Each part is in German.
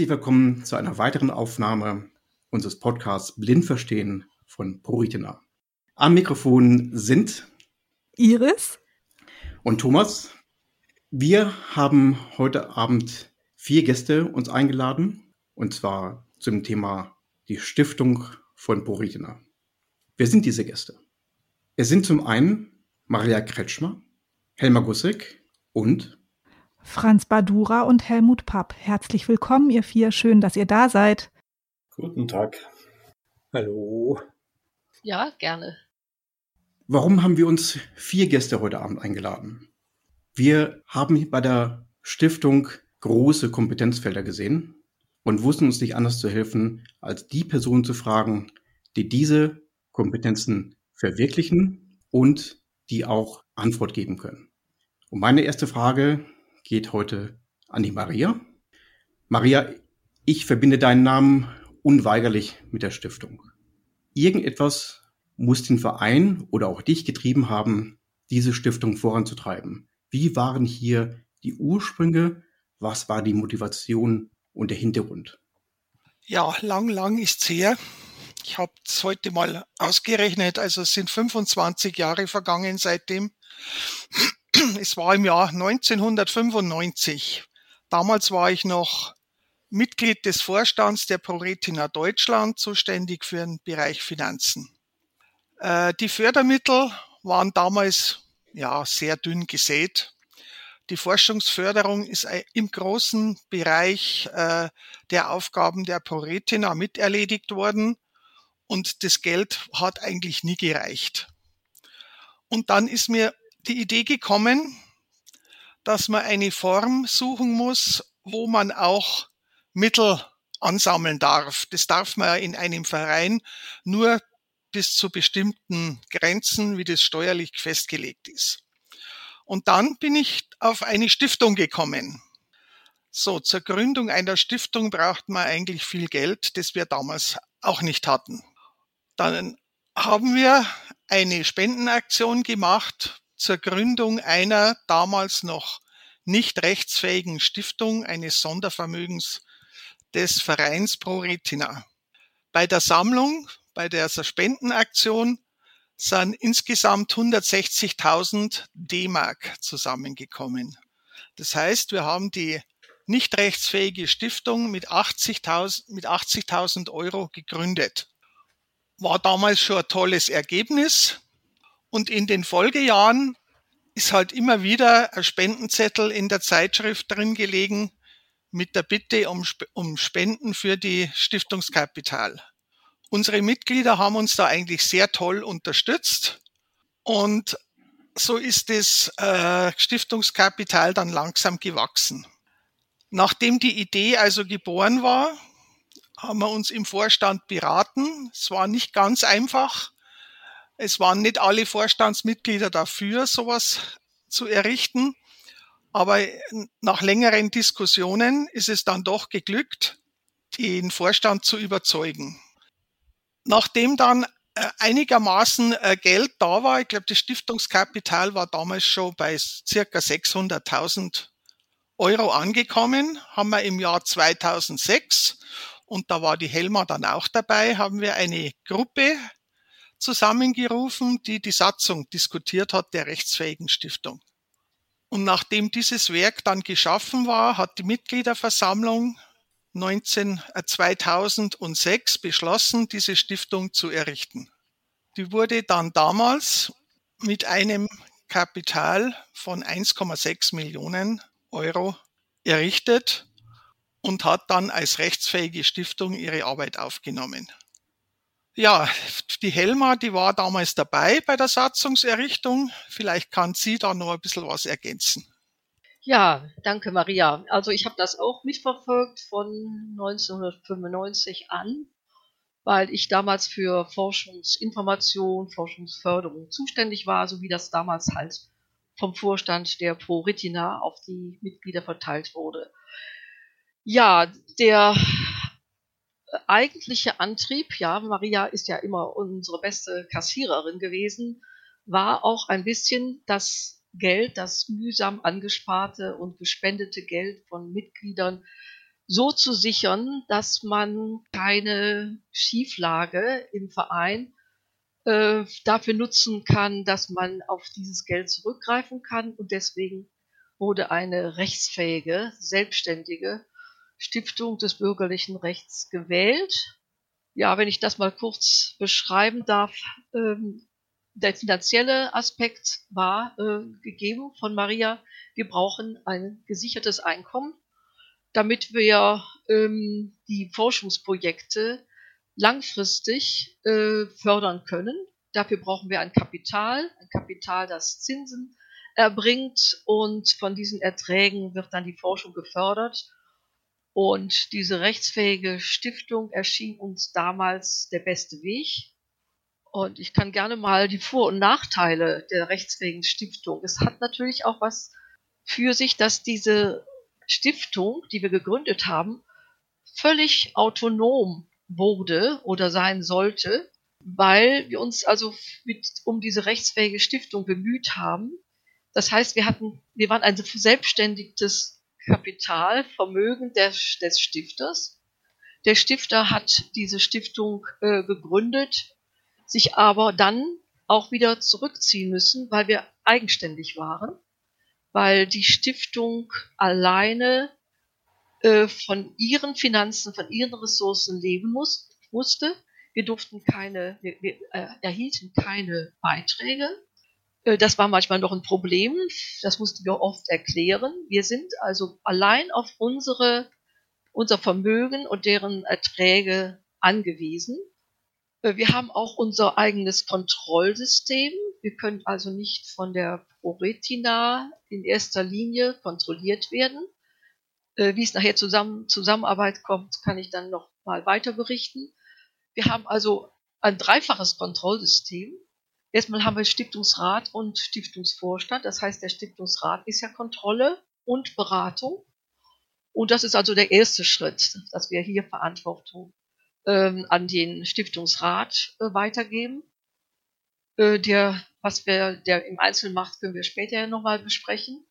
Herzlich willkommen zu einer weiteren Aufnahme unseres Podcasts Blind verstehen von ProRetina. Am Mikrofon sind Iris und Thomas. Wir haben heute Abend vier Gäste uns eingeladen und zwar zum Thema die Stiftung von ProRetina. Wer sind diese Gäste? Es sind zum einen Maria Kretschmer, Helma Gussek und Franz Badura und Helmut Papp. Herzlich willkommen, ihr vier. Schön, dass ihr da seid. Guten Tag. Hallo. Ja, gerne. Warum haben wir uns vier Gäste heute Abend eingeladen? Wir haben bei der Stiftung große Kompetenzfelder gesehen und wussten uns nicht anders zu helfen, als die Person zu fragen, die diese Kompetenzen verwirklichen und die auch Antwort geben können. Und meine erste Frage geht heute an die Maria. Maria, ich verbinde deinen Namen unweigerlich mit der Stiftung. Irgendetwas muss den Verein oder auch dich getrieben haben, diese Stiftung voranzutreiben. Wie waren hier die Ursprünge? Was war die Motivation und der Hintergrund? Ja, lang, lang ist's her. Ich habe es heute mal ausgerechnet, also es sind 25 Jahre vergangen seitdem. Es war im Jahr 1995. Damals war ich noch Mitglied des Vorstands der ProRetina Deutschland, zuständig für den Bereich Finanzen. Äh, die Fördermittel waren damals ja sehr dünn gesät. Die Forschungsförderung ist im großen Bereich äh, der Aufgaben der ProRetina miterledigt worden und das Geld hat eigentlich nie gereicht. Und dann ist mir die Idee gekommen, dass man eine Form suchen muss, wo man auch Mittel ansammeln darf. Das darf man in einem Verein nur bis zu bestimmten Grenzen, wie das steuerlich festgelegt ist. Und dann bin ich auf eine Stiftung gekommen. So, zur Gründung einer Stiftung braucht man eigentlich viel Geld, das wir damals auch nicht hatten. Dann haben wir eine Spendenaktion gemacht zur Gründung einer damals noch nicht rechtsfähigen Stiftung eines Sondervermögens des Vereins Pro Retina. Bei der Sammlung, bei der Spendenaktion sind insgesamt 160.000 D-Mark zusammengekommen. Das heißt, wir haben die nicht rechtsfähige Stiftung mit 80.000 mit 80.000 Euro gegründet. War damals schon ein tolles Ergebnis. Und in den Folgejahren ist halt immer wieder ein Spendenzettel in der Zeitschrift drin gelegen mit der Bitte um, um Spenden für die Stiftungskapital. Unsere Mitglieder haben uns da eigentlich sehr toll unterstützt und so ist das äh, Stiftungskapital dann langsam gewachsen. Nachdem die Idee also geboren war, haben wir uns im Vorstand beraten. Es war nicht ganz einfach, es waren nicht alle Vorstandsmitglieder dafür, sowas zu errichten. Aber nach längeren Diskussionen ist es dann doch geglückt, den Vorstand zu überzeugen. Nachdem dann äh, einigermaßen äh, Geld da war, ich glaube, das Stiftungskapital war damals schon bei circa 600.000 Euro angekommen, haben wir im Jahr 2006 und da war die Helma dann auch dabei, haben wir eine Gruppe zusammengerufen, die die Satzung diskutiert hat der rechtsfähigen Stiftung. Und nachdem dieses Werk dann geschaffen war, hat die Mitgliederversammlung 19, äh, 2006 beschlossen, diese Stiftung zu errichten. Die wurde dann damals mit einem Kapital von 1,6 Millionen Euro errichtet und hat dann als rechtsfähige Stiftung ihre Arbeit aufgenommen. Ja, die Helma, die war damals dabei bei der Satzungserrichtung. Vielleicht kann sie da noch ein bisschen was ergänzen. Ja, danke Maria. Also ich habe das auch mitverfolgt von 1995 an, weil ich damals für Forschungsinformation, Forschungsförderung zuständig war, so wie das damals halt vom Vorstand der Pro Retina auf die Mitglieder verteilt wurde. Ja, der eigentliche Antrieb, ja, Maria ist ja immer unsere beste Kassiererin gewesen, war auch ein bisschen das Geld, das mühsam angesparte und gespendete Geld von Mitgliedern so zu sichern, dass man keine Schieflage im Verein äh, dafür nutzen kann, dass man auf dieses Geld zurückgreifen kann. Und deswegen wurde eine rechtsfähige, selbstständige Stiftung des bürgerlichen Rechts gewählt. Ja, wenn ich das mal kurz beschreiben darf, ähm, der finanzielle Aspekt war äh, gegeben von Maria. Wir brauchen ein gesichertes Einkommen, damit wir ähm, die Forschungsprojekte langfristig äh, fördern können. Dafür brauchen wir ein Kapital, ein Kapital, das Zinsen erbringt und von diesen Erträgen wird dann die Forschung gefördert. Und diese rechtsfähige Stiftung erschien uns damals der beste Weg. Und ich kann gerne mal die Vor- und Nachteile der rechtsfähigen Stiftung. Es hat natürlich auch was für sich, dass diese Stiftung, die wir gegründet haben, völlig autonom wurde oder sein sollte, weil wir uns also mit, um diese rechtsfähige Stiftung bemüht haben. Das heißt, wir hatten, wir waren ein selbstständiges Kapital, Vermögen des, des Stifters. Der Stifter hat diese Stiftung äh, gegründet, sich aber dann auch wieder zurückziehen müssen, weil wir eigenständig waren, weil die Stiftung alleine äh, von ihren Finanzen, von ihren Ressourcen leben muss, musste. Wir durften keine, wir, wir äh, erhielten keine Beiträge. Äh, das war manchmal noch ein Problem. Das mussten wir oft erklären. Wir sind also allein auf unsere, unser Vermögen und deren Erträge angewiesen. Äh, wir haben auch unser eigenes Kontrollsystem. Wir können also nicht von der ProRetina in erster Linie kontrolliert werden. Äh, wie es nachher zusammen, Zusammenarbeit kommt, kann ich dann noch mal weiter berichten. Wir haben also ein dreifaches Kontrollsystem. Erstmal haben wir Stiftungsrat und Stiftungsvorstand. Das heißt, der Stiftungsrat ist ja Kontrolle und Beratung. Und das ist also der erste Schritt, dass wir hier Verantwortung ähm, an den Stiftungsrat äh, weitergeben. Äh, der, was wir der im Einzelnen macht, können wir später nochmal besprechen.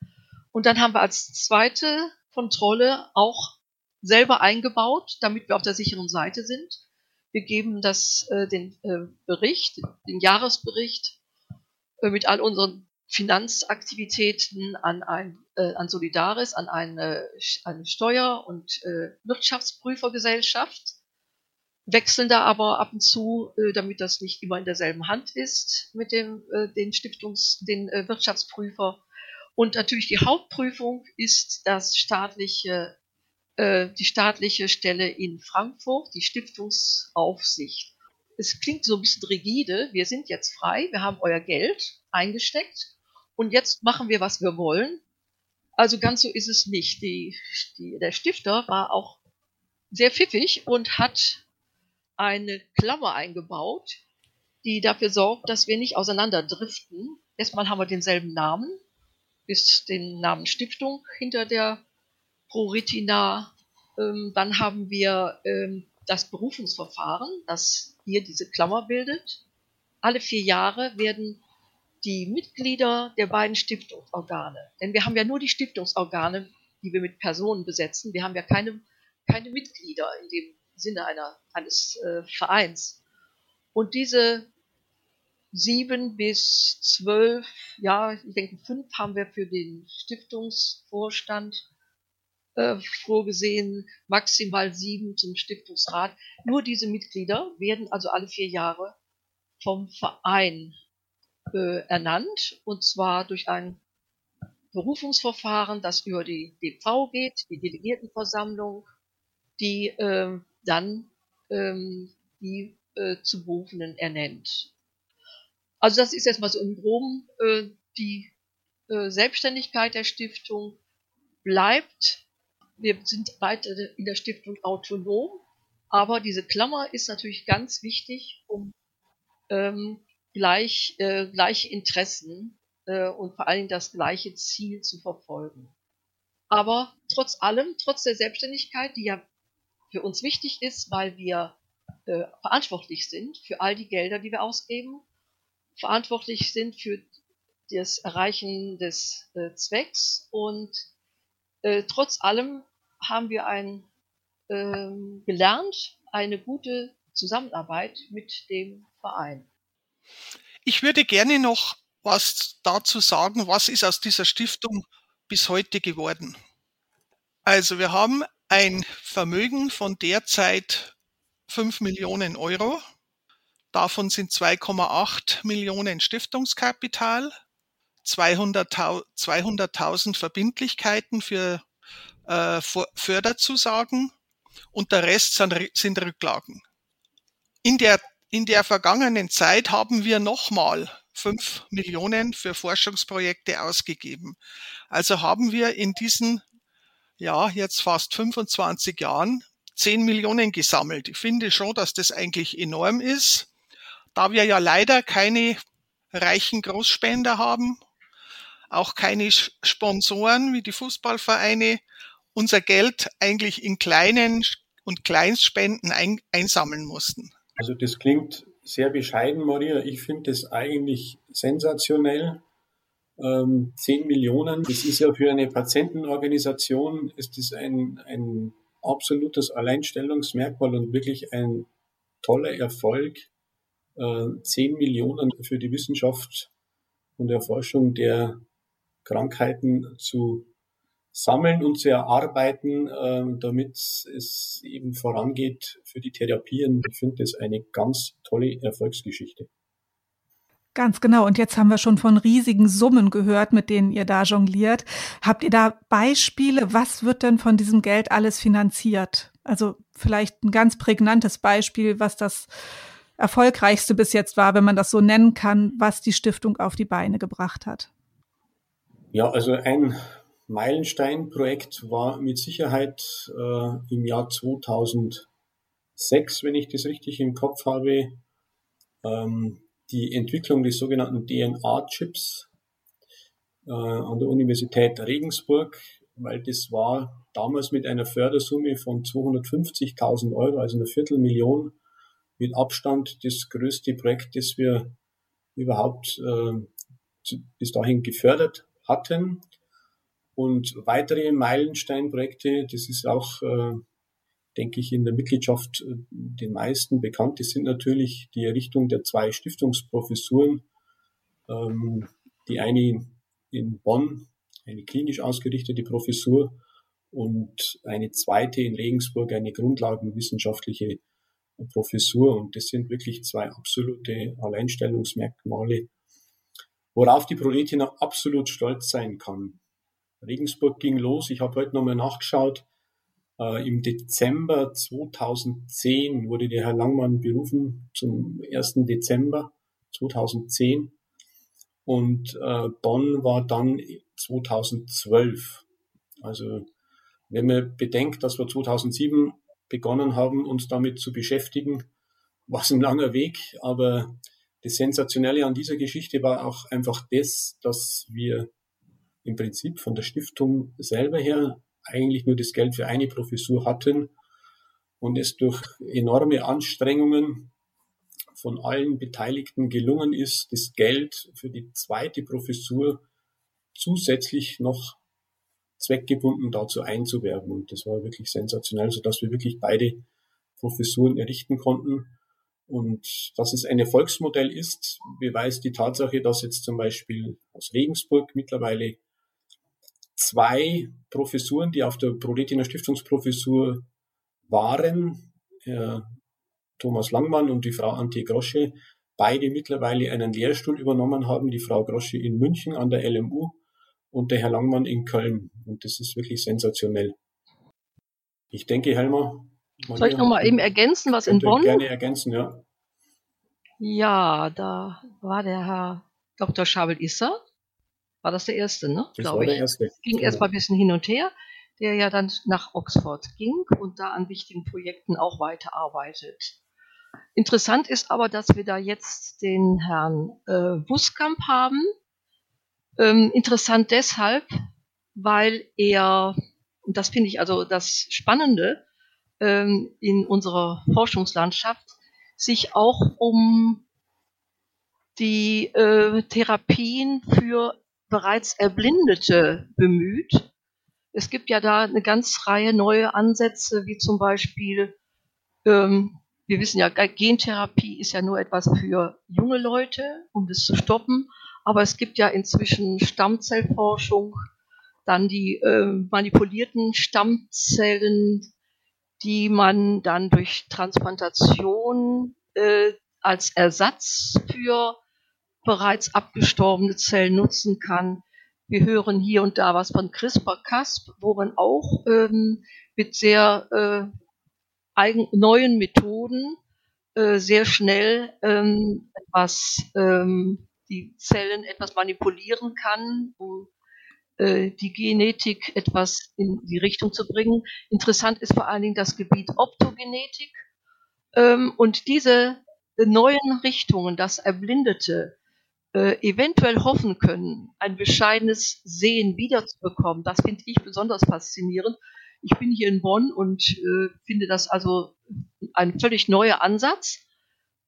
Und dann haben wir als zweite Kontrolle auch selber eingebaut, damit wir auf der sicheren Seite sind. Wir geben das, äh, den äh, Bericht, den Jahresbericht äh, mit all unseren Finanzaktivitäten an, ein, äh, an Solidaris, an eine, eine Steuer- und äh, Wirtschaftsprüfergesellschaft, wechseln da aber ab und zu, äh, damit das nicht immer in derselben Hand ist, mit dem, äh, den Stiftungs-, den äh, Wirtschaftsprüfer. Und natürlich die Hauptprüfung ist das staatliche, äh, die staatliche Stelle in Frankfurt, die Stiftungsaufsicht. Es klingt so ein bisschen rigide. Wir sind jetzt frei, wir haben euer Geld eingesteckt und jetzt machen wir, was wir wollen. Also ganz so ist es nicht. Die, die, der Stifter war auch sehr pfiffig und hat eine Klammer eingebaut, die dafür sorgt, dass wir nicht auseinanderdriften. Erstmal haben wir denselben Namen, ist den Namen Stiftung hinter der ProRetina. Ähm, dann haben wir ähm, das Berufungsverfahren, das hier diese Klammer bildet. Alle vier Jahre werden die Mitglieder der beiden Stiftungsorgane, denn wir haben ja nur die Stiftungsorgane, die wir mit Personen besetzen. Wir haben ja keine, keine Mitglieder in dem Sinne einer, eines äh, Vereins. Und diese sieben bis zwölf, ja, ich denke fünf haben wir für den Stiftungsvorstand äh, vorgesehen, maximal sieben zum Stiftungsrat. Nur diese Mitglieder werden also alle vier Jahre vom Verein äh, ernannt und zwar durch ein Berufungsverfahren, das über die DV geht, die Delegiertenversammlung, die äh, dann ähm, die äh, zu Berufenen ernennt. Also das ist jetzt mal so im Groben äh, die äh, Selbstständigkeit der Stiftung bleibt. Wir sind weiter in der Stiftung autonom, aber diese Klammer ist natürlich ganz wichtig, um ähm, gleich, äh, gleiche Interessen äh, und vor Dingen das gleiche Ziel zu verfolgen. Aber trotz allem, trotz der Selbstständigkeit, die ja für uns wichtig ist, weil wir äh, verantwortlich sind für all die Gelder, die wir ausgeben, verantwortlich sind für das Erreichen des äh, Zwecks und äh, trotz allem haben wir ein ähm, gelernt, eine gute Zusammenarbeit mit dem Verein. Ich würde gerne noch was dazu sagen, was ist aus dieser Stiftung bis heute geworden. Also wir haben ein Vermögen von derzeit 5 Millionen Euro. Davon sind 2,8 Millionen Stiftungskapital, 200.000 200 Verbindlichkeiten für äh, Förderzusagen und der Rest sind, sind Rücklagen. In der, in der vergangenen Zeit haben wir nochmal 5 Millionen für Forschungsprojekte ausgegeben. Also haben wir in diesen, ja, jetzt fast 25 Jahren 10 Millionen gesammelt. Ich finde schon, dass das eigentlich enorm ist. Da wir ja leider keine reichen Großspender haben, auch keine Sponsoren wie die Fußballvereine, unser Geld eigentlich in kleinen und Kleinstspenden ein, einsammeln mussten. Also das klingt sehr bescheiden, Maria. Ich finde das eigentlich sensationell. Ähm, 10 Millionen, das ist ja für eine Patientenorganisation, ist das ein, ein absolutes Alleinstellungsmerkmal und wirklich ein toller Erfolg. Äh, 10 Millionen für die Wissenschaft und Erforschung der Krankheiten zu sammeln und zu erarbeiten, äh, damit es eben vorangeht für die Therapien. Ich finde das eine ganz tolle Erfolgsgeschichte. Ganz genau. Und jetzt haben wir schon von riesigen Summen gehört, mit denen ihr da jongliert. Habt ihr da Beispiele? Was wird denn von diesem Geld alles finanziert? Also vielleicht ein ganz prägnantes Beispiel, was das erfolgreichste bis jetzt war, wenn man das so nennen kann, was die Stiftung auf die Beine gebracht hat. Ja, also ein Meilensteinprojekt war mit Sicherheit äh, im Jahr 2006, wenn ich das richtig im Kopf habe, ähm, die Entwicklung des sogenannten DNA-Chips äh, an der Universität Regensburg, weil das war damals mit einer Fördersumme von 250.000 Euro, also einer Viertelmillion, mit Abstand das größte Projekt, das wir überhaupt äh, bis dahin gefördert hatten. Und weitere Meilensteinprojekte, das ist auch, äh, denke ich, in der Mitgliedschaft äh, den meisten bekannt, das sind natürlich die Errichtung der zwei Stiftungsprofessuren. Ähm, die eine in Bonn, eine klinisch ausgerichtete Professur und eine zweite in Regensburg, eine grundlagenwissenschaftliche Professur. Und das sind wirklich zwei absolute Alleinstellungsmerkmale worauf die Proletina absolut stolz sein kann. Regensburg ging los, ich habe heute nochmal nachgeschaut, äh, im Dezember 2010 wurde der Herr Langmann berufen zum 1. Dezember 2010 und äh, Bonn war dann 2012. Also wenn man bedenkt, dass wir 2007 begonnen haben, uns damit zu beschäftigen, war es ein langer Weg, aber das Sensationelle an dieser Geschichte war auch einfach das, dass wir im Prinzip von der Stiftung selber her eigentlich nur das Geld für eine Professur hatten und es durch enorme Anstrengungen von allen Beteiligten gelungen ist, das Geld für die zweite Professur zusätzlich noch zweckgebunden dazu einzuwerben. Und das war wirklich sensationell, sodass wir wirklich beide Professuren errichten konnten. Und dass es ein Erfolgsmodell ist, beweist die Tatsache, dass jetzt zum Beispiel aus Regensburg mittlerweile zwei Professuren, die auf der Proletiner Stiftungsprofessur waren, Herr Thomas Langmann und die Frau Antje Grosche, beide mittlerweile einen Lehrstuhl übernommen haben, die Frau Grosche in München an der LMU und der Herr Langmann in Köln. Und das ist wirklich sensationell. Ich denke, Helmer, soll ich nochmal eben ergänzen, was in Bonn? Gerne ergänzen, ja. Ja, da war der Herr Dr. Schabel-Isser. War das der erste, ne? Das Glaube war der erste. Ging genau. erst mal ein bisschen hin und her, der ja dann nach Oxford ging und da an wichtigen Projekten auch weiterarbeitet. Interessant ist aber, dass wir da jetzt den Herrn äh, Buskamp haben. Ähm, interessant deshalb, weil er, und das finde ich also das Spannende, ähm, in unserer Forschungslandschaft sich auch um die äh, Therapien für bereits Erblindete bemüht. es gibt ja da eine ganz Reihe neue Ansätze, wie zum Beispiel, ähm, wir wissen ja, Gentherapie ist ja nur etwas für junge Leute, um das zu stoppen. Aber es gibt ja inzwischen Stammzellforschung, dann die äh, manipulierten Stammzellen, die man dann durch Transplantation äh, als Ersatz für bereits abgestorbene Zellen nutzen kann. Wir hören hier und da was von CRISPR-Cas, wo man auch ähm, mit sehr äh, eigen, neuen Methoden äh, sehr schnell ähm, etwas, ähm, die Zellen etwas manipulieren kann, um die Genetik etwas in die Richtung zu bringen. Interessant ist vor allen Dingen das Gebiet Optogenetik. Ähm, und diese neuen Richtungen, das Erblindete, äh, eventuell hoffen können, ein bescheidenes Sehen wiederzubekommen, das finde ich besonders faszinierend. Ich bin hier in Bonn und äh, finde das also ein völlig neuer Ansatz.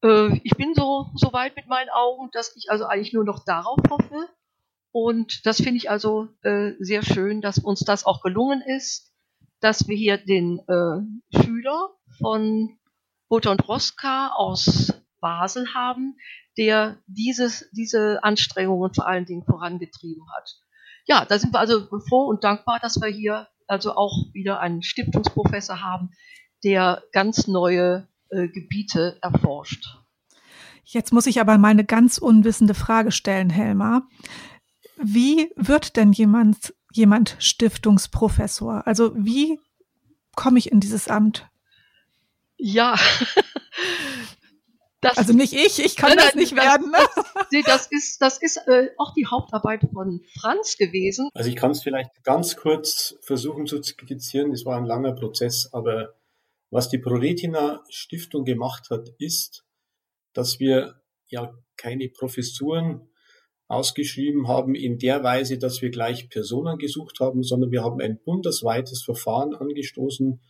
Äh, ich bin so, so weit mit meinen Augen, dass ich also eigentlich nur noch darauf hoffe, und das finde ich also äh, sehr schön, dass uns das auch gelungen ist, dass wir hier den äh, Schüler von Butter und Roska aus Basel haben, der dieses, diese Anstrengungen vor allen Dingen vorangetrieben hat. Ja, da sind wir also froh und dankbar, dass wir hier also auch wieder einen Stiftungsprofessor haben, der ganz neue äh, Gebiete erforscht. Jetzt muss ich aber mal eine ganz unwissende Frage stellen, Helma. Wie wird denn jemand, jemand Stiftungsprofessor? Also wie komme ich in dieses Amt? Ja. Das, also nicht ich, ich kann nein, das nicht das, werden. Ne? Das, das, ist, das ist äh, auch die Hauptarbeit von Franz gewesen. Also ich kann es vielleicht ganz kurz versuchen zu skizzieren. Es war ein langer Prozess, aber was die ProRetina Stiftung gemacht hat, ist, dass wir ja keine Professuren ausgeschrieben haben in der Weise, dass wir gleich Personen gesucht haben, sondern wir haben ein bundesweites Verfahren angestoßen,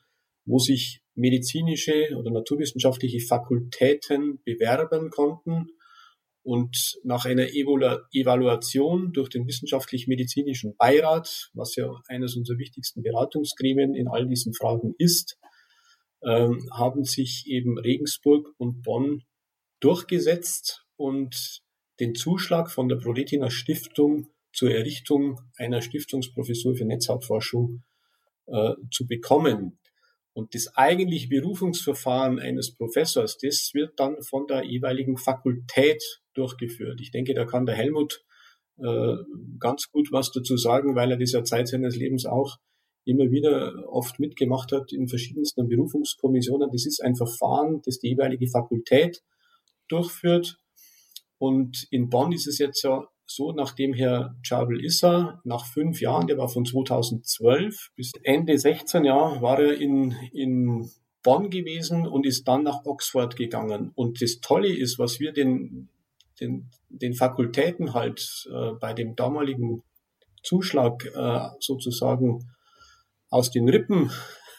wo sich medizinische oder naturwissenschaftliche Fakultäten bewerben konnten. Und nach einer Evaluation durch den wissenschaftlich-medizinischen Beirat, was ja eines unserer wichtigsten Beratungsgremien in all diesen Fragen ist, ähm, haben sich eben Regensburg und Bonn durchgesetzt und den Zuschlag von der Proretina Stiftung zur Errichtung einer Stiftungsprofessur für Netzhautforschung äh, zu bekommen. Und das eigentliche Berufungsverfahren eines Professors, das wird dann von der jeweiligen Fakultät durchgeführt. Ich denke, da kann der Helmut äh, ganz gut was dazu sagen, weil er dieser Zeit seines Lebens auch immer wieder oft mitgemacht hat in verschiedensten Berufungskommissionen. Das ist ein Verfahren, das die jeweilige Fakultät durchführt und in Bonn ist es jetzt ja so, nachdem Herr Chabel Issa nach fünf Jahren, der war von 2012 bis Ende 16 Jahre, war er in, in Bonn gewesen und ist dann nach Oxford gegangen. Und das Tolle ist, was wir den, den, den Fakultäten halt äh, bei dem damaligen Zuschlag äh, sozusagen aus den Rippen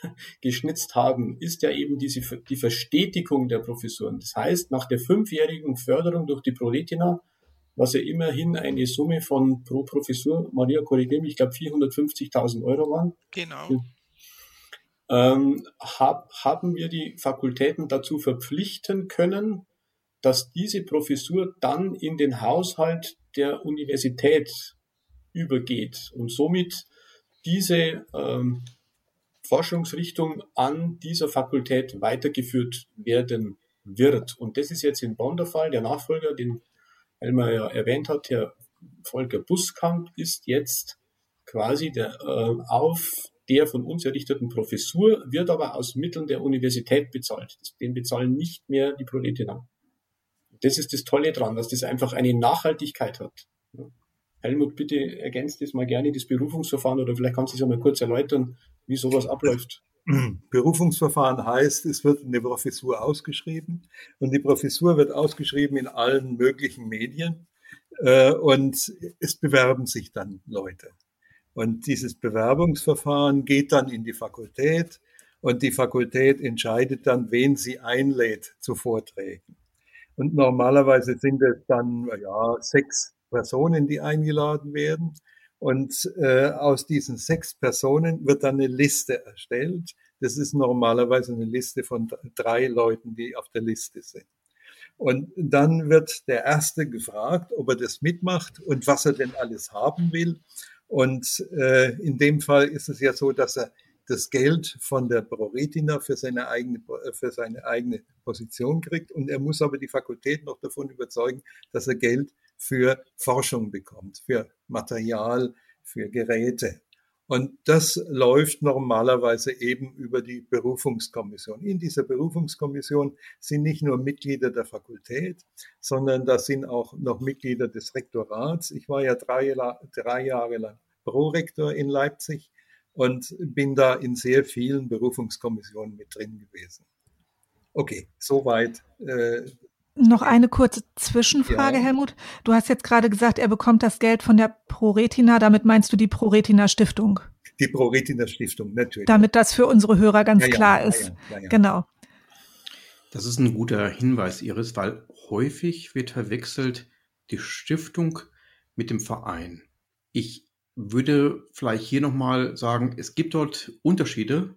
geschnitzt haben, ist ja eben diese, die Verstetigung der Professuren. Das heißt, nach der fünfjährigen Förderung durch die Proletina, was ja immerhin eine Summe von pro Professur, Maria korrigiert mich, ich glaube 450.000 Euro waren. Genau. Ähm, hab, haben wir die Fakultäten dazu verpflichten können, dass diese Professur dann in den Haushalt der Universität übergeht und somit diese ähm, Forschungsrichtung an dieser Fakultät weitergeführt werden wird. Und das ist jetzt in Bonn der Fall. Der Nachfolger, den Elmar ja erwähnt hat, Herr Volker Buskamp, ist jetzt quasi der, äh, auf der von uns errichteten Professur, wird aber aus Mitteln der Universität bezahlt. Den bezahlen nicht mehr die Proletina. Das ist das Tolle dran, dass das einfach eine Nachhaltigkeit hat. Helmut, bitte ergänzt das mal gerne, das Berufungsverfahren, oder vielleicht kannst du es ja mal kurz erläutern, wie sowas abläuft. Berufungsverfahren heißt, es wird eine Professur ausgeschrieben und die Professur wird ausgeschrieben in allen möglichen Medien äh, und es bewerben sich dann Leute. Und dieses Bewerbungsverfahren geht dann in die Fakultät und die Fakultät entscheidet dann, wen sie einlädt zu Vorträgen. Und normalerweise sind es dann ja, sechs Personen, die eingeladen werden. Und äh, aus diesen sechs Personen wird dann eine Liste erstellt. Das ist normalerweise eine Liste von drei Leuten, die auf der Liste sind. Und dann wird der Erste gefragt, ob er das mitmacht und was er denn alles haben will. Und äh, in dem Fall ist es ja so, dass er das Geld von der ProRetina für seine eigene, für seine eigene Position kriegt. Und er muss aber die Fakultät noch davon überzeugen, dass er Geld für Forschung bekommt, für Material, für Geräte. Und das läuft normalerweise eben über die Berufungskommission. In dieser Berufungskommission sind nicht nur Mitglieder der Fakultät, sondern da sind auch noch Mitglieder des Rektorats. Ich war ja drei, drei Jahre lang Prorektor in Leipzig und bin da in sehr vielen Berufungskommissionen mit drin gewesen. Okay, soweit äh, noch eine kurze Zwischenfrage, ja. Helmut. Du hast jetzt gerade gesagt, er bekommt das Geld von der ProRetina. Damit meinst du die ProRetina Stiftung? Die ProRetina Stiftung, natürlich. Damit das für unsere Hörer ganz ja, ja, klar ist. Genau. Das ist ein guter Hinweis, Iris, weil häufig wird verwechselt die Stiftung mit dem Verein. Ich würde vielleicht hier nochmal sagen, es gibt dort Unterschiede.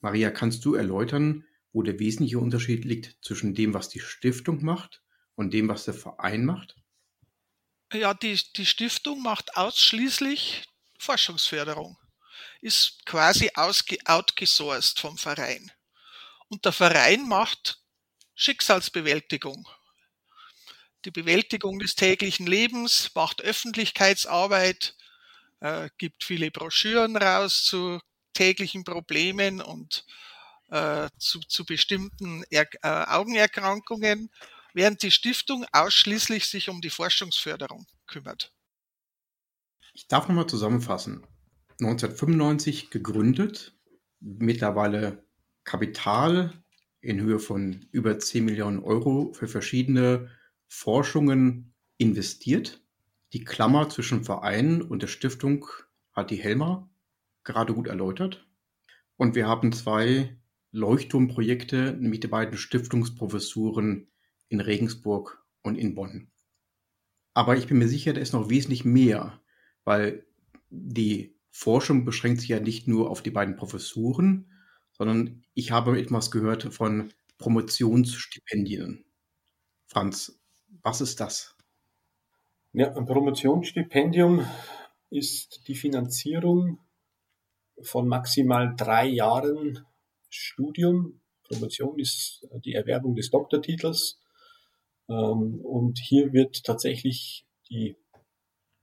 Maria, kannst du erläutern, wo der wesentliche Unterschied liegt zwischen dem, was die Stiftung macht und dem, was der Verein macht? Ja, die, die Stiftung macht ausschließlich Forschungsförderung, ist quasi outgesourced vom Verein. Und der Verein macht Schicksalsbewältigung, die Bewältigung des täglichen Lebens, macht Öffentlichkeitsarbeit, äh, gibt viele Broschüren raus zu täglichen Problemen und äh, zu, zu bestimmten er äh, Augenerkrankungen, während die Stiftung ausschließlich sich um die Forschungsförderung kümmert. Ich darf nochmal zusammenfassen. 1995 gegründet, mittlerweile Kapital in Höhe von über 10 Millionen Euro für verschiedene Forschungen investiert. Die Klammer zwischen Verein und der Stiftung hat die Helma gerade gut erläutert. Und wir haben zwei Leuchtturmprojekte, nämlich die beiden Stiftungsprofessuren in Regensburg und in Bonn. Aber ich bin mir sicher, da ist noch wesentlich mehr, weil die Forschung beschränkt sich ja nicht nur auf die beiden Professuren, sondern ich habe etwas gehört von Promotionsstipendien. Franz, was ist das? Ja, ein Promotionsstipendium ist die Finanzierung von maximal drei Jahren Studium. Promotion ist die Erwerbung des Doktortitels. Ähm, und hier wird tatsächlich die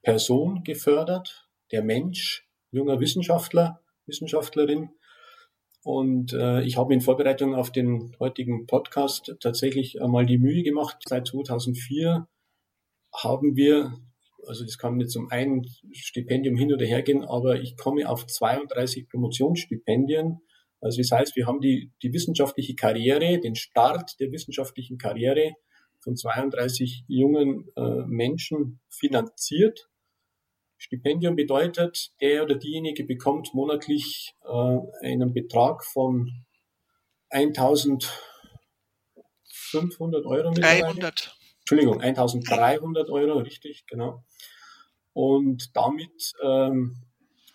Person gefördert, der Mensch, junger Wissenschaftler, Wissenschaftlerin. Und äh, ich habe in Vorbereitung auf den heutigen Podcast tatsächlich einmal die Mühe gemacht. Seit 2004 haben wir, also das kann jetzt um ein Stipendium hin oder her gehen, aber ich komme auf 32 Promotionsstipendien also das heißt, wir haben die, die wissenschaftliche Karriere, den Start der wissenschaftlichen Karriere von 32 jungen äh, Menschen finanziert. Stipendium bedeutet, der oder diejenige bekommt monatlich äh, einen Betrag von 1500 Euro. 300. Entschuldigung, 1300 Euro, richtig, genau. Und damit ähm,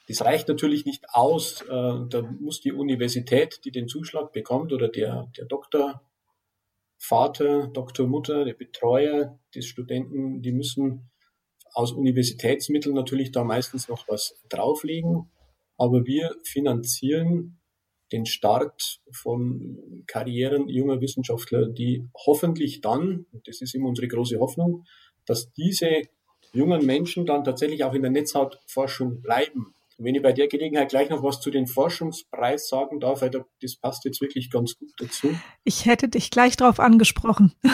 das reicht natürlich nicht aus. Äh, da muss die Universität, die den Zuschlag bekommt, oder der, der Doktor, Vater, Doktormutter, der Betreuer des Studenten, die müssen aus Universitätsmitteln natürlich da meistens noch was drauflegen. Aber wir finanzieren den Start von Karrieren junger Wissenschaftler, die hoffentlich dann, das ist immer unsere große Hoffnung, dass diese jungen Menschen dann tatsächlich auch in der Netzhautforschung bleiben. Und wenn ich bei der Gelegenheit gleich noch was zu den Forschungspreis sagen darf, weil das passt jetzt wirklich ganz gut dazu. Ich hätte dich gleich darauf angesprochen.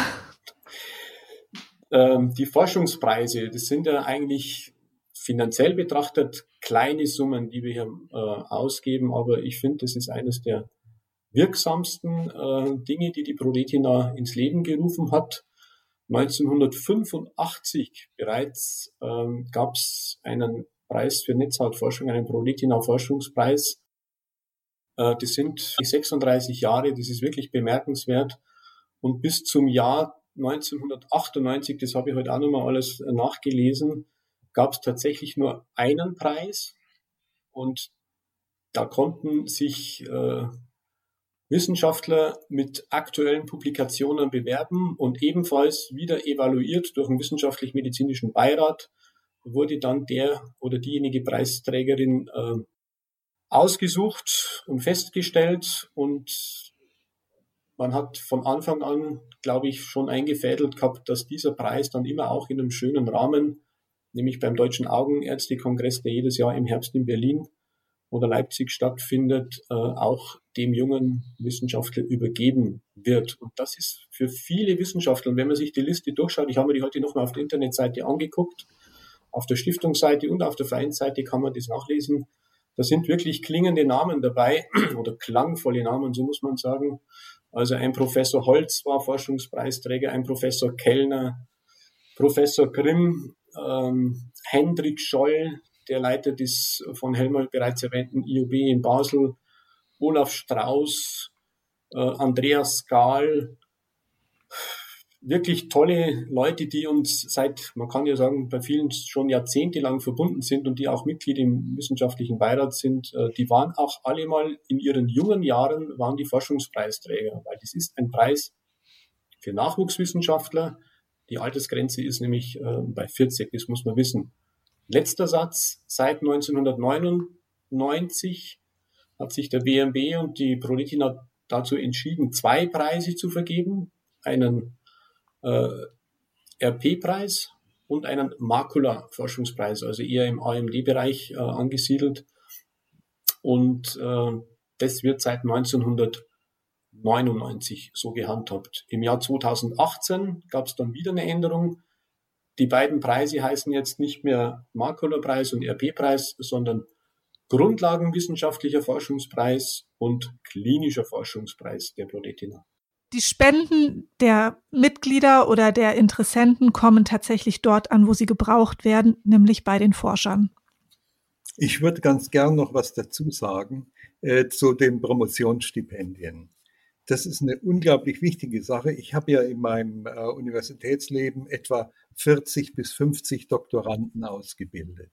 Ähm, die Forschungspreise, das sind ja eigentlich finanziell betrachtet kleine Summen, die wir hier äh, ausgeben, aber ich finde, das ist eines der wirksamsten äh, Dinge, die die ProRetina ins Leben gerufen hat. 1985 bereits ähm, gab es einen Preis für Netzhautforschung, einen ProRetina-Forschungspreis. Äh, das sind 36 Jahre, das ist wirklich bemerkenswert. Und bis zum Jahr 1998, das habe ich heute auch nochmal alles nachgelesen, gab es tatsächlich nur einen Preis und da konnten sich äh, Wissenschaftler mit aktuellen Publikationen bewerben und ebenfalls wieder evaluiert durch einen wissenschaftlich-medizinischen Beirat wurde dann der oder diejenige Preisträgerin äh, ausgesucht und festgestellt und man hat von Anfang an, glaube ich, schon eingefädelt gehabt, dass dieser Preis dann immer auch in einem schönen Rahmen, nämlich beim Deutschen Augenärztekongress, der jedes Jahr im Herbst in Berlin oder Leipzig stattfindet, äh, auch dem jungen Wissenschaftler übergeben wird. Und das ist für viele Wissenschaftler, und wenn man sich die Liste durchschaut, ich habe mir die heute nochmal auf der Internetseite angeguckt, auf der Stiftungsseite und auf der Vereinsseite kann man das nachlesen. Da sind wirklich klingende Namen dabei oder klangvolle Namen, so muss man sagen. Also ein Professor Holz war Forschungspreisträger, ein Professor Kellner, Professor Grimm, ähm, Hendrik Scholl, der Leiter des von Helmut bereits erwähnten IOB in Basel, Olaf Strauß, äh, Andreas Skahl, wirklich tolle Leute, die uns seit, man kann ja sagen, bei vielen schon jahrzehntelang verbunden sind und die auch Mitglied im wissenschaftlichen Beirat sind, äh, die waren auch alle mal in ihren jungen Jahren, waren die Forschungspreisträger, weil das ist ein Preis für Nachwuchswissenschaftler. Die Altersgrenze ist nämlich äh, bei 40, das muss man wissen. Letzter Satz, seit 1999 hat sich der BMB und die Proletina dazu entschieden, zwei Preise zu vergeben. Einen äh, RP-Preis und einen Makula-Forschungspreis, also eher im AMD-Bereich äh, angesiedelt. Und äh, das wird seit 1999 so gehandhabt. Im Jahr 2018 gab es dann wieder eine Änderung. Die beiden Preise heißen jetzt nicht mehr Makula-Preis und RP-Preis, sondern Grundlagenwissenschaftlicher Forschungspreis und Klinischer Forschungspreis der Prodetina. Die Spenden der Mitglieder oder der Interessenten kommen tatsächlich dort an, wo sie gebraucht werden, nämlich bei den Forschern. Ich würde ganz gern noch was dazu sagen äh, zu den Promotionsstipendien. Das ist eine unglaublich wichtige Sache. Ich habe ja in meinem äh, Universitätsleben etwa 40 bis 50 Doktoranden ausgebildet.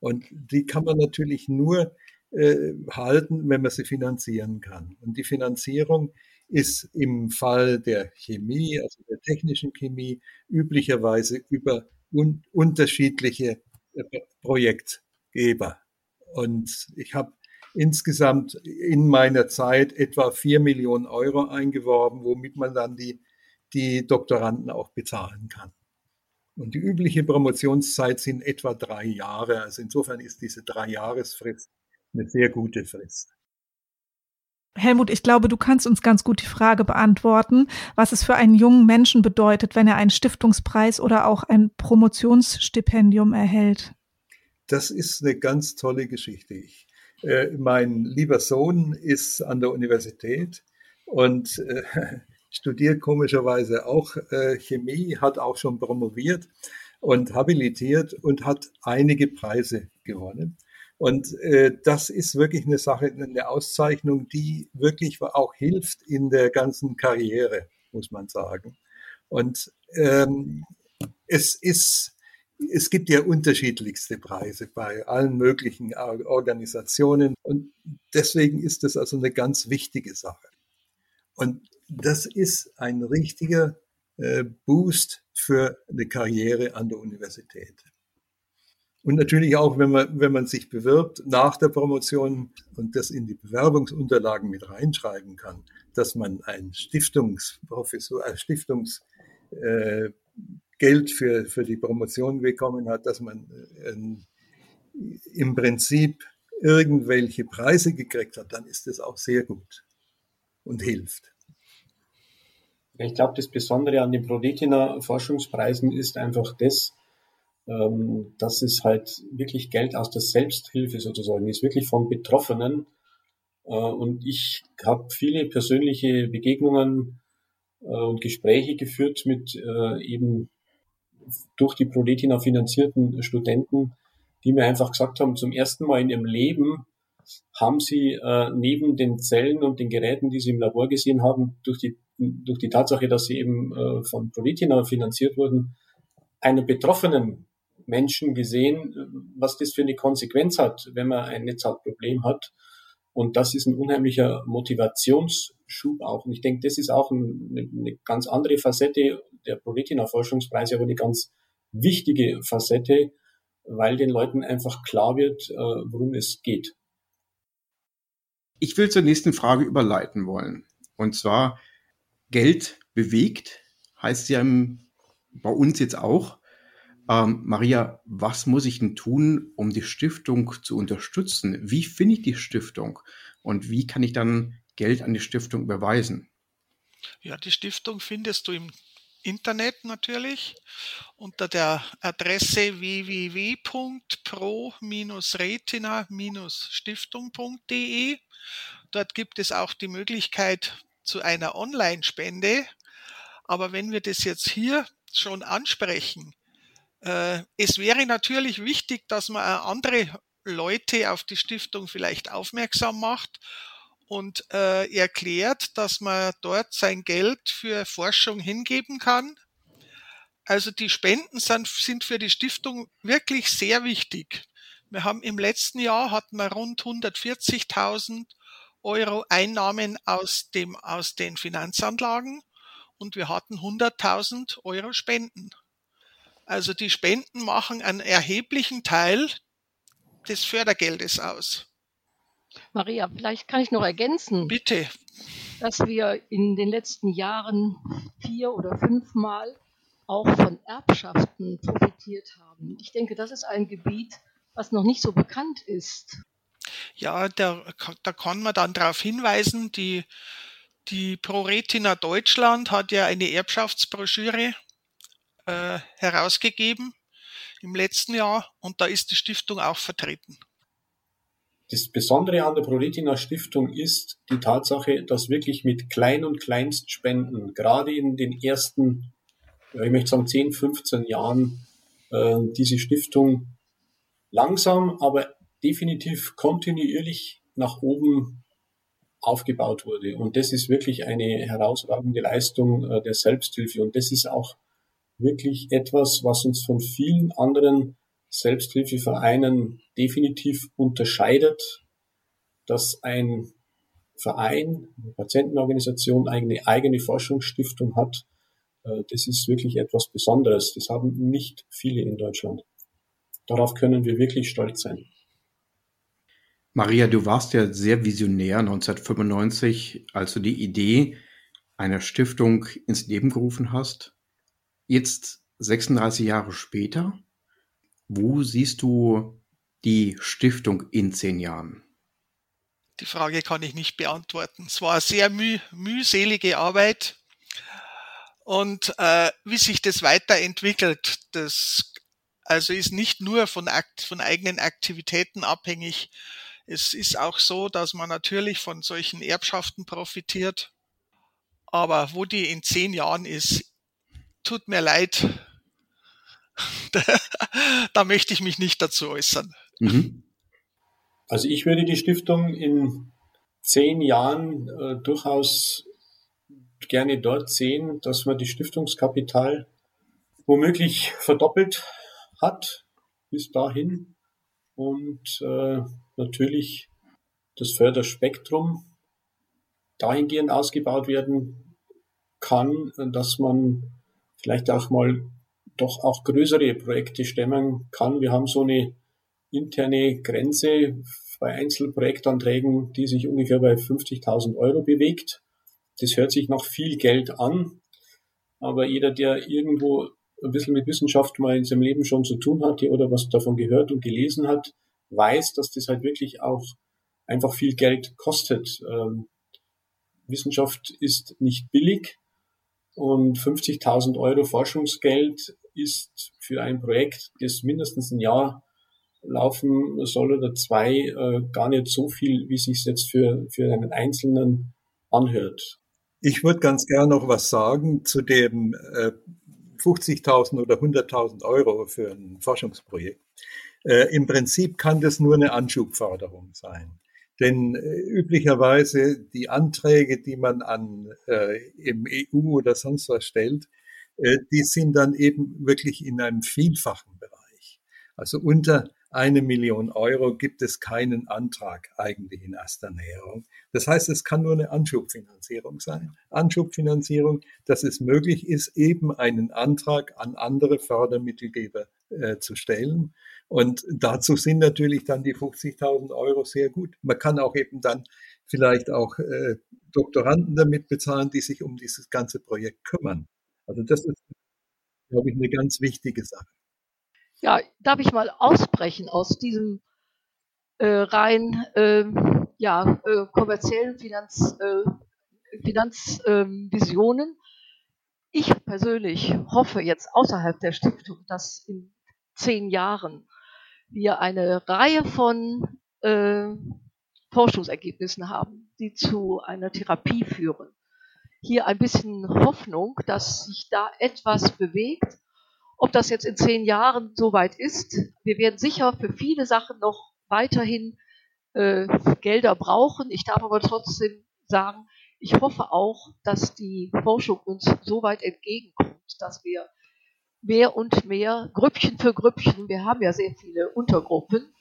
Und die kann man natürlich nur äh, halten, wenn man sie finanzieren kann. Und die Finanzierung ist im Fall der Chemie, also der technischen Chemie, üblicherweise über un unterschiedliche äh, Projektgeber. Und ich habe insgesamt in meiner Zeit etwa vier Millionen Euro eingeworben, womit man dann die, die Doktoranden auch bezahlen kann. Und die übliche Promotionszeit sind etwa drei Jahre. Also insofern ist diese Drei-Jahresfrist eine sehr gute Frist. Helmut, ich glaube, du kannst uns ganz gut die Frage beantworten, was es für einen jungen Menschen bedeutet, wenn er einen Stiftungspreis oder auch ein Promotionsstipendium erhält. Das ist eine ganz tolle Geschichte. Ich, äh, mein lieber Sohn ist an der Universität und äh, studiert komischerweise auch äh, Chemie, hat auch schon promoviert und habilitiert und hat einige Preise gewonnen. Und äh, das ist wirklich eine Sache, eine Auszeichnung, die wirklich auch hilft in der ganzen Karriere, muss man sagen. Und ähm, es ist, es gibt ja unterschiedlichste Preise bei allen möglichen Organisationen und deswegen ist das also eine ganz wichtige Sache. Und das ist ein richtiger äh, Boost für eine Karriere an der Universität. Und natürlich auch, wenn man, wenn man sich bewirbt nach der Promotion und das in die Bewerbungsunterlagen mit reinschreiben kann, dass man ein Stiftungsprofessor, ein Stiftungsgeld äh, für, für die Promotion bekommen hat, dass man äh, im Prinzip irgendwelche Preise gekriegt hat, dann ist das auch sehr gut und hilft. Ich glaube, das Besondere an den Prodetina Forschungspreisen ist einfach das, ähm, dass es halt wirklich Geld aus der Selbsthilfe sozusagen ist, wirklich von Betroffenen. Äh, und ich habe viele persönliche Begegnungen äh, und Gespräche geführt mit äh, eben durch die Prodetina finanzierten Studenten, die mir einfach gesagt haben, zum ersten Mal in ihrem Leben haben sie äh, neben den Zellen und den Geräten, die sie im Labor gesehen haben, durch die, durch die Tatsache, dass sie eben äh, von Proletina finanziert wurden, einen Betroffenen Menschen gesehen, was das für eine Konsequenz hat, wenn man ein Netzhautproblem hat. Und das ist ein unheimlicher Motivationsschub auch. Und ich denke, das ist auch eine, eine ganz andere Facette der ProRetina-Forschungspreise, aber eine ganz wichtige Facette, weil den Leuten einfach klar wird, äh, worum es geht. Ich will zur nächsten Frage überleiten wollen. Und zwar, Geld bewegt, heißt ja im, bei uns jetzt auch. Ähm, Maria, was muss ich denn tun, um die Stiftung zu unterstützen? Wie finde ich die Stiftung? Und wie kann ich dann Geld an die Stiftung überweisen? Ja, die Stiftung findest du im Internet natürlich unter der Adresse www.pro-retina-stiftung.de. Dort gibt es auch die Möglichkeit zu einer Online-Spende. Aber wenn wir das jetzt hier schon ansprechen, es wäre natürlich wichtig, dass man andere Leute auf die Stiftung vielleicht aufmerksam macht und äh, erklärt, dass man dort sein Geld für Forschung hingeben kann. Also die Spenden sind, sind für die Stiftung wirklich sehr wichtig. Wir haben im letzten Jahr hatten wir rund 140.000 Euro Einnahmen aus dem, aus den Finanzanlagen und wir hatten 100.000 Euro Spenden. Also die Spenden machen einen erheblichen Teil des Fördergeldes aus. Maria, vielleicht kann ich noch ergänzen. Bitte. Dass wir in den letzten Jahren vier oder fünfmal auch von Erbschaften profitiert haben. Ich denke, das ist ein Gebiet, was noch nicht so bekannt ist. Ja, da, da kann man dann darauf hinweisen, die, die ProRetina Deutschland hat ja eine Erbschaftsbroschüre äh, herausgegeben im letzten Jahr und da ist die Stiftung auch vertreten. Das Besondere an der ProRetina Stiftung ist die Tatsache, dass wirklich mit Klein- und Kleinstspenden, gerade in den ersten, ich möchte sagen 10, 15 Jahren, äh, diese Stiftung langsam, aber definitiv kontinuierlich nach oben aufgebaut wurde. Und das ist wirklich eine herausragende Leistung äh, der Selbsthilfe. Und das ist auch wirklich etwas, was uns von vielen anderen Selbsthilfevereinen definitiv unterscheidet, dass ein Verein, eine Patientenorganisation eine eigene Forschungsstiftung hat. Äh, das ist wirklich etwas Besonderes. Das haben nicht viele in Deutschland. Darauf können wir wirklich stolz sein. Maria, du warst ja sehr visionär 1995, als du die Idee einer Stiftung ins Leben gerufen hast. Jetzt 36 Jahre später, wo siehst du die Stiftung in zehn Jahren? Die Frage kann ich nicht beantworten. Es war eine sehr müh mühselige Arbeit. Und äh, wie sich das weiterentwickelt, das also ist nicht nur von, Akt, von eigenen Aktivitäten abhängig. Es ist auch so, dass man natürlich von solchen Erbschaften profitiert. Aber wo die in zehn Jahren ist, tut mir leid. da, da möchte ich mich nicht dazu äußern. Mhm. Also ich würde die Stiftung in zehn Jahren äh, durchaus gerne dort sehen, dass man die Stiftungskapital womöglich verdoppelt hat bis dahin und äh, natürlich das Förderspektrum dahingehend ausgebaut werden kann, dass man vielleicht auch mal doch auch größere Projekte stemmen kann. Wir haben so eine interne Grenze bei Einzelprojektanträgen, die sich ungefähr bei 50.000 Euro bewegt. Das hört sich nach viel Geld an, aber jeder, der irgendwo ein bisschen mit Wissenschaft mal in seinem Leben schon zu tun hatte oder was davon gehört und gelesen hat, weiß, dass das halt wirklich auch einfach viel Geld kostet. Ähm, Wissenschaft ist nicht billig und 50.000 Euro Forschungsgeld ist für ein Projekt, das mindestens ein Jahr laufen soll oder zwei, äh, gar nicht so viel, wie sich jetzt für, für einen Einzelnen anhört. Ich würde ganz gern noch was sagen zu dem äh, 50.000 oder 100.000 Euro für ein Forschungsprojekt. Äh, Im Prinzip kann das nur eine Anschubförderung sein. Denn äh, üblicherweise die Anträge, die man an äh, im EU oder sonst was stellt, äh, die sind dann eben wirklich in einem vielfachen Bereich. Also unter eine Million Euro gibt es keinen Antrag eigentlich in erster Näherung. Das heißt, es kann nur eine Anschubfinanzierung sein. Anschubfinanzierung, dass es möglich ist, eben einen Antrag an andere Fördermittelgeber äh, zu stellen. Und dazu sind natürlich dann die 50.000 Euro sehr gut. Man kann auch eben dann vielleicht auch äh, Doktoranden damit bezahlen, die sich um dieses ganze Projekt kümmern. Also das ist, glaube ich, eine ganz wichtige Sache. Ja, darf ich mal ausbrechen aus diesem äh, rein äh, ja, äh, kommerziellen Finanz, äh, Finanzvisionen. Ich persönlich hoffe jetzt außerhalb der Stiftung, dass in zehn Jahren wir eine Reihe von äh, Forschungsergebnissen haben, die zu einer Therapie führen. Hier ein bisschen Hoffnung, dass sich da etwas bewegt. Ob das jetzt in zehn Jahren soweit ist, wir werden sicher für viele Sachen noch weiterhin äh, Gelder brauchen. Ich darf aber trotzdem sagen, ich hoffe auch, dass die Forschung uns so weit entgegenkommt, dass wir mehr und mehr, Grüppchen für Grüppchen, wir haben ja sehr viele Untergruppen,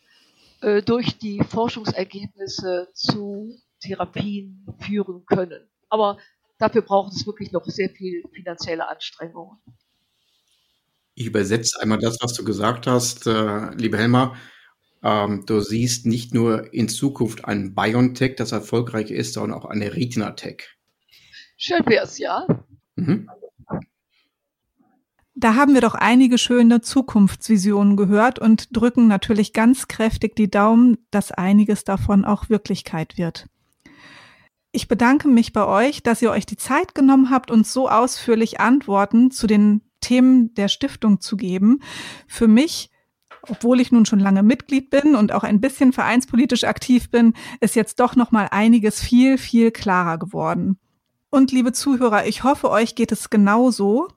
äh, durch die Forschungsergebnisse zu Therapien führen können. Aber dafür braucht es wirklich noch sehr viel finanzielle Anstrengungen. Ich übersetze einmal das, was du gesagt hast, äh, liebe Helma. Ähm, du siehst nicht nur in Zukunft ein BioNTech, das erfolgreich ist, sondern auch eine Retina-Tech. Schön wär's, ja. Mhm. Da haben wir doch einige schöne Zukunftsvisionen gehört und drücken natürlich ganz kräftig die Daumen, dass einiges davon auch Wirklichkeit wird. Ich bedanke mich bei euch, dass ihr euch die Zeit genommen habt, uns so ausführlich Antworten zu den Themen der Stiftung zu geben. Für mich, obwohl ich nun schon lange Mitglied bin und auch ein bisschen vereinspolitisch aktiv bin, ist jetzt doch noch mal einiges viel viel klarer geworden. Und liebe Zuhörer, ich hoffe, euch geht es genauso.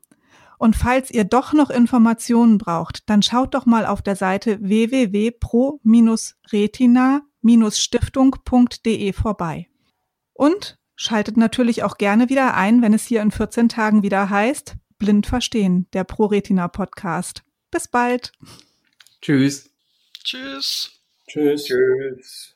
Und falls ihr doch noch Informationen braucht, dann schaut doch mal auf der Seite www.pro-retina-stiftung.de vorbei. Und schaltet natürlich auch gerne wieder ein, wenn es hier in 14 Tagen wieder heißt, blind verstehen, der ProRetina Podcast. Bis bald. Tschüss. Tschüss. Tschüss. Tschüss.